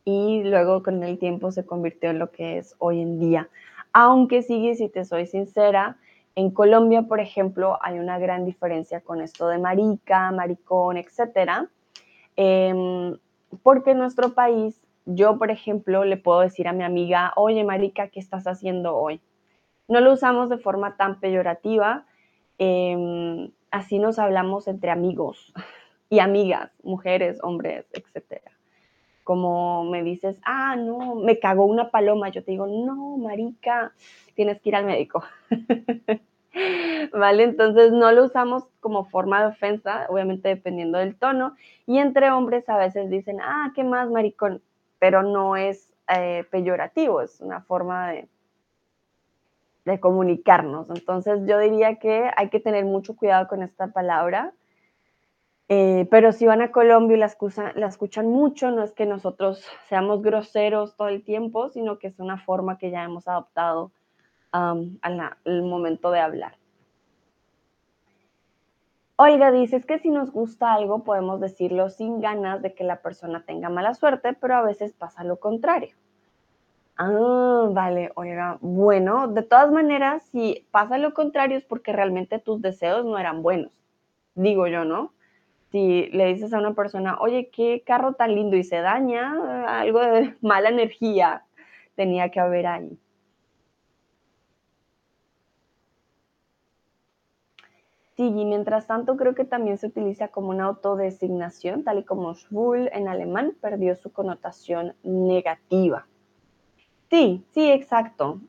y luego con el tiempo se convirtió en lo que es hoy en día. Aunque sigue, si te soy sincera, en Colombia, por ejemplo, hay una gran diferencia con esto de marica, maricón, etcétera, em, porque en nuestro país, yo, por ejemplo, le puedo decir a mi amiga, oye, marica, ¿qué estás haciendo hoy? No lo usamos de forma tan peyorativa, em, así nos hablamos entre amigos y amigas, mujeres, hombres, etcétera como me dices, ah, no, me cagó una paloma, yo te digo, no, marica, tienes que ir al médico. ¿Vale? Entonces no lo usamos como forma de ofensa, obviamente dependiendo del tono. Y entre hombres a veces dicen, ah, ¿qué más, maricón? Pero no es eh, peyorativo, es una forma de, de comunicarnos. Entonces yo diría que hay que tener mucho cuidado con esta palabra eh, pero si van a Colombia y la, escuchan mucho, no es que nosotros seamos groseros todo el tiempo, sino que es una forma que ya hemos adoptado al, momento de hablar. Olga dice, que si nos gusta algo podemos decirlo sin ganas de que la persona tenga mala suerte, pero a veces pasa lo contrario. Ah, vale, oiga, bueno, de todas maneras, si pasa lo contrario es porque realmente tus deseos no eran buenos, digo yo, ¿no? Si le dices a una persona, oye, qué carro tan lindo y se daña, algo de mala energía tenía que haber ahí. Sí, y mientras tanto creo que también se utiliza como una autodesignación, tal y como schwul en alemán perdió su connotación negativa. Sí, sí, exacto.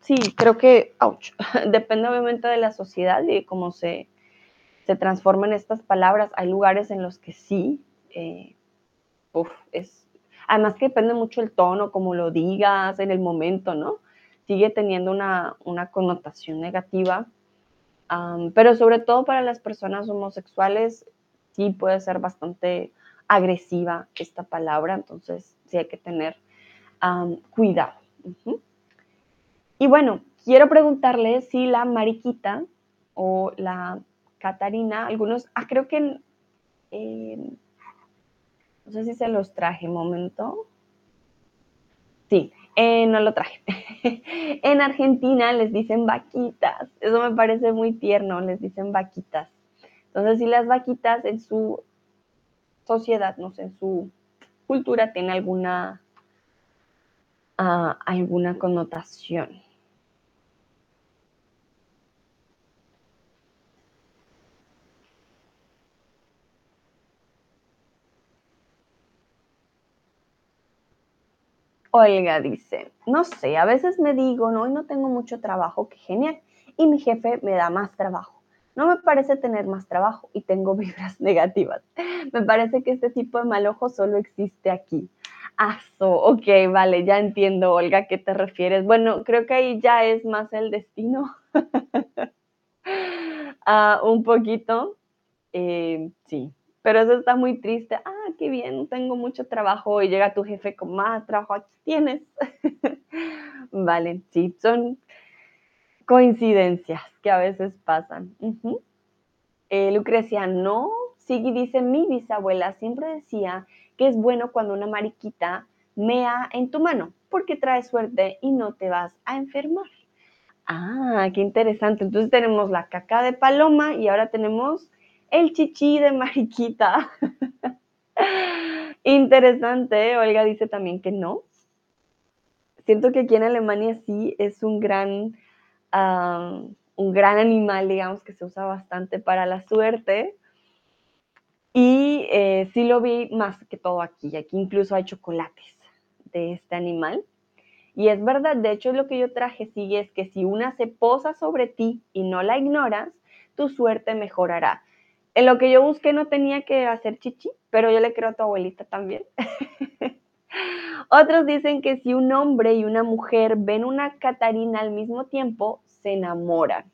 Sí, creo que, ouch, depende obviamente de la sociedad y de cómo se, se transforman estas palabras. Hay lugares en los que sí, eh, es, además que depende mucho el tono, como lo digas en el momento, ¿no? Sigue teniendo una, connotación negativa, pero sobre todo para las personas homosexuales sí puede ser bastante agresiva esta palabra, entonces sí hay que tener cuidado. Y bueno, quiero preguntarle si la mariquita o la Catarina, algunos, ah, creo que, no sé si se los traje, momento. Sí, eh, no lo traje. en Argentina les dicen vaquitas, eso me parece muy tierno, les dicen vaquitas. Entonces, si las vaquitas en su sociedad, no sé, en su cultura tiene alguna, ah, alguna connotación. Olga dice, no sé, a veces me digo, no, hoy no tengo mucho trabajo, qué genial, y mi jefe me da más trabajo. No me parece tener más trabajo y tengo vibras negativas. Me parece que este tipo de mal ojo solo existe aquí. Aso, ok, vale, ya entiendo, Olga, qué te refieres. Bueno, creo que ahí ya es más el destino. Ah, un poquito. Eh, sí, pero eso está muy triste. Ah, qué bien, tengo mucho trabajo y llega tu jefe con más trabajo, aquí tienes. vale, sí, son coincidencias que a veces pasan. Eh, Lucrecia, no. Sigui dice, mi bisabuela siempre decía que es bueno cuando una mariquita mea en tu mano, porque trae suerte y no te vas a enfermar. Ah, qué interesante. Entonces tenemos la caca de paloma y ahora tenemos el chichi de mariquita. interesante. ¿eh? Olga dice también que no. Siento que aquí en Alemania sí es un gran, un gran animal, digamos, que se usa bastante para la suerte. Y eh, sí lo vi más que todo aquí. Aquí incluso hay chocolates de este animal. Y es verdad, de hecho lo que yo traje sigue es que si una se posa sobre ti y no la ignoras, tu suerte mejorará. En lo que yo busqué no tenía que hacer chichi, pero yo le creo a tu abuelita también. Otros dicen que si un hombre y una mujer ven una Catarina al mismo tiempo, se enamoran.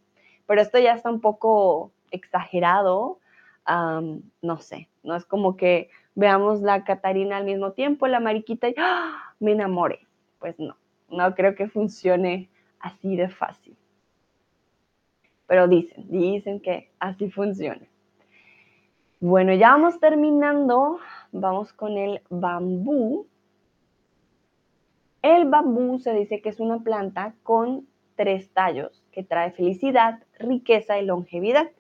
Pero esto ya está un poco exagerado. no sé, no es como que veamos la Catarina al mismo tiempo, la mariquita y ¡ah! me enamoré. Pues no no creo que funcione así de fácil. Pero dicen, dicen que así funciona. Bueno, ya vamos terminando. Vamos con el bambú. El bambú se dice que es una planta con tres tallos que trae felicidad, riqueza y longevidad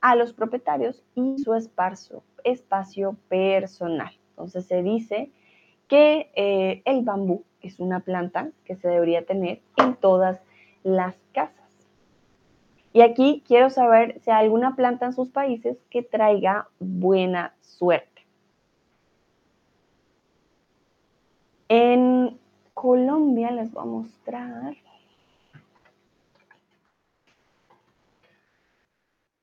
a los propietarios y su esparzo, espacio personal. Entonces se dice que eh, el bambú es una planta que se debería tener en todas las casas. Y aquí quiero saber si hay alguna planta en sus países que traiga buena suerte. En Colombia les voy a mostrar.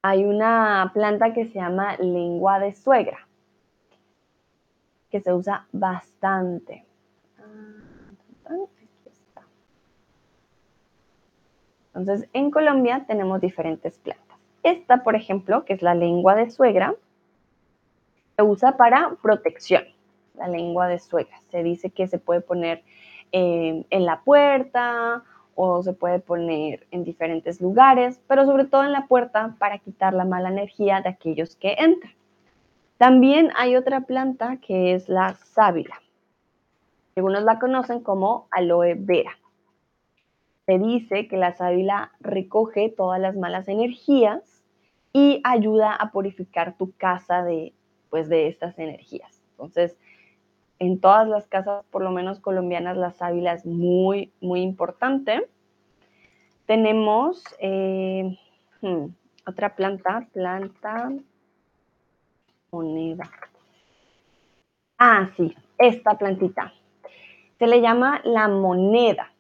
Hay una planta que se llama lengua de suegra, que se usa bastante. Entonces, en Colombia tenemos diferentes plantas. Esta, por ejemplo, que es la lengua de suegra, se usa para protección. La lengua de suegra. Se dice que se puede poner eh, en la puerta o se puede poner en diferentes lugares, pero sobre todo en la puerta para quitar la mala energía de aquellos que entran. También hay otra planta que es la sábila. Algunos la conocen como aloe vera se dice que la sábila recoge todas las malas energías y ayuda a purificar tu casa de, pues, de estas energías. Entonces, en todas las casas, por lo menos colombianas, la sábila es muy, muy importante. Tenemos eh, hmm, otra planta, planta moneda. Ah, sí, esta plantita. Se le llama la moneda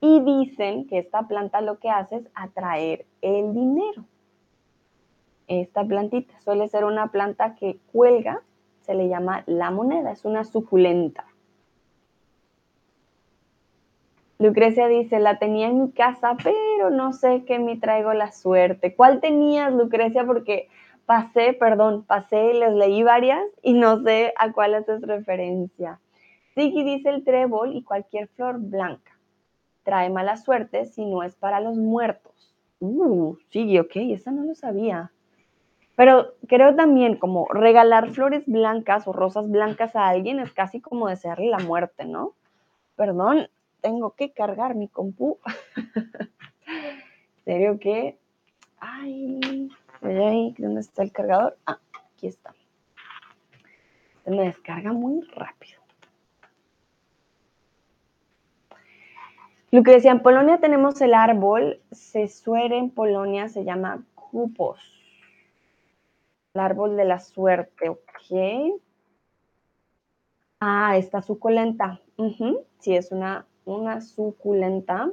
y dicen que esta planta lo que hace es atraer el dinero. Esta plantita suele ser una planta que cuelga, se le llama la moneda, es una suculenta. Lucrecia dice, la tenía en mi casa, pero no sé qué me traigo la suerte. ¿Cuál tenías, Lucrecia? Porque pasé, perdón, pasé y les leí varias y no sé a cuál haces referencia. Siki dice el trébol y cualquier flor blanca trae mala suerte si no es para los muertos. Uh, sí, ok, esa no lo sabía. Pero creo también como regalar flores blancas o rosas blancas a alguien es casi como desearle la muerte, ¿no? Perdón, tengo que cargar mi compu. ¿Serio que? Ay, ¿dónde está el cargador? Ah, aquí está. Se me descarga muy rápido. Lo que decía, en Polonia tenemos el árbol, se suere en Polonia, se llama cupos. El árbol de la suerte, ok. Ah, esta suculenta. Sí, es una, una suculenta.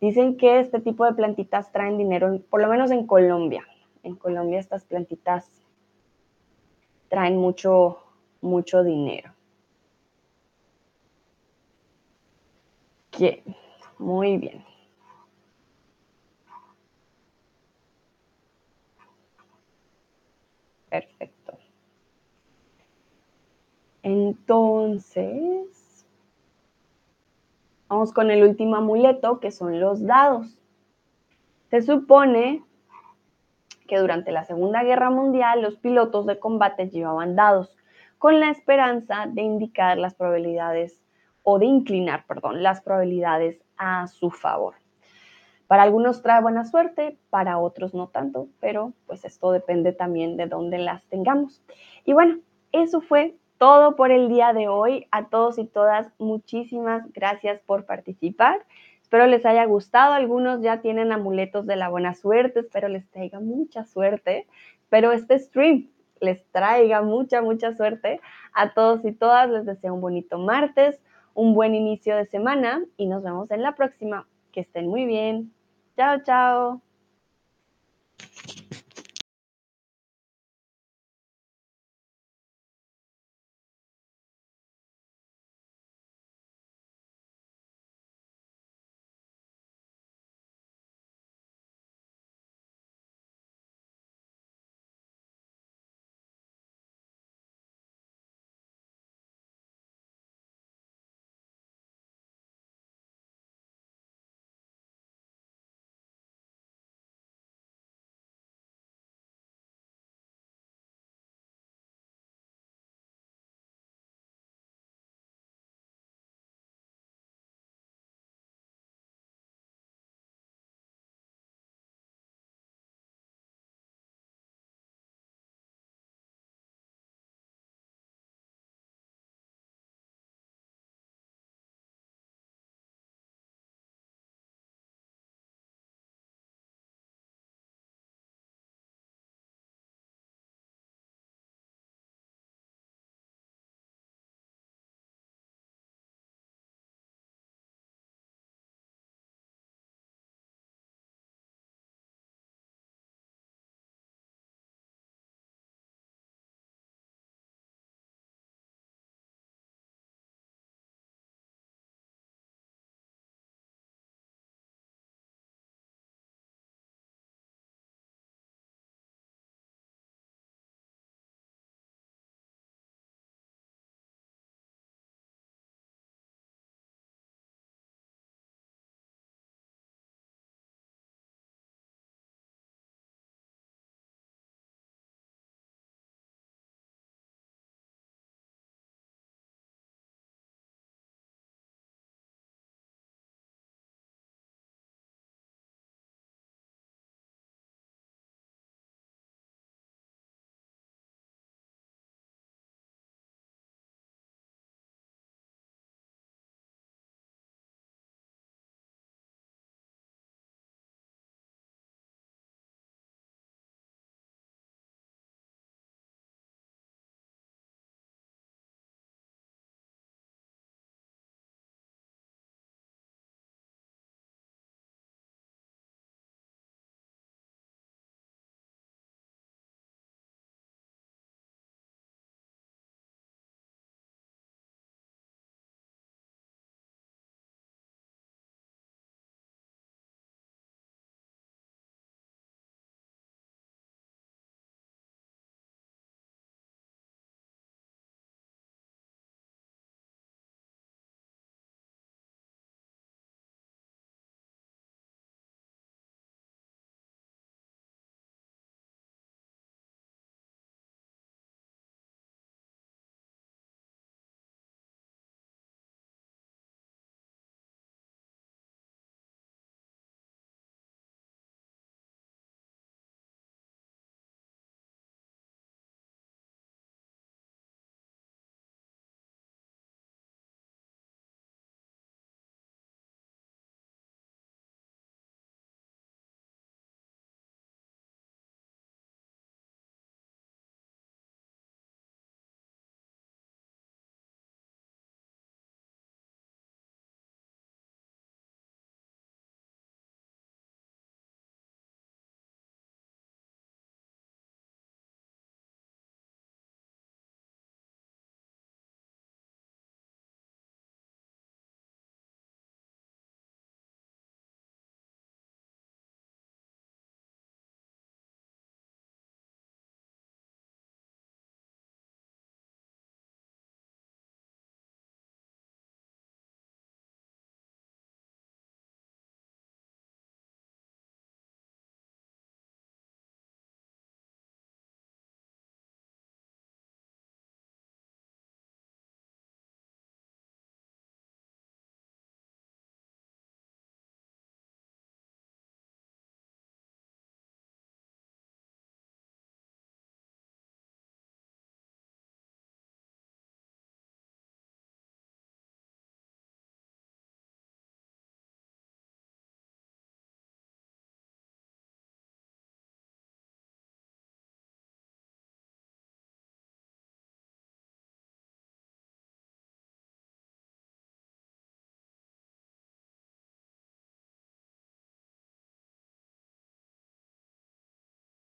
Dicen que este tipo de plantitas traen dinero, por lo menos en Colombia. En Colombia estas plantitas traen mucho, mucho dinero. Muy bien. Perfecto. Entonces, vamos con el último amuleto, que son los dados. Se supone que durante la Segunda Guerra Mundial los pilotos de combate llevaban dados con la esperanza de indicar las probabilidades o de inclinar, perdón, las probabilidades a su favor. Para algunos trae buena suerte, para otros no tanto, pero pues esto depende también de dónde las tengamos. Y bueno, eso fue todo por el día de hoy. A todos y todas, muchísimas gracias por participar. Espero les haya gustado. Algunos ya tienen amuletos de la buena suerte. Espero les traiga mucha suerte. Espero este stream les traiga mucha, mucha suerte. A todos y todas les deseo un bonito martes, un buen inicio de semana y nos vemos en la próxima. Que estén muy bien. Chao, chao.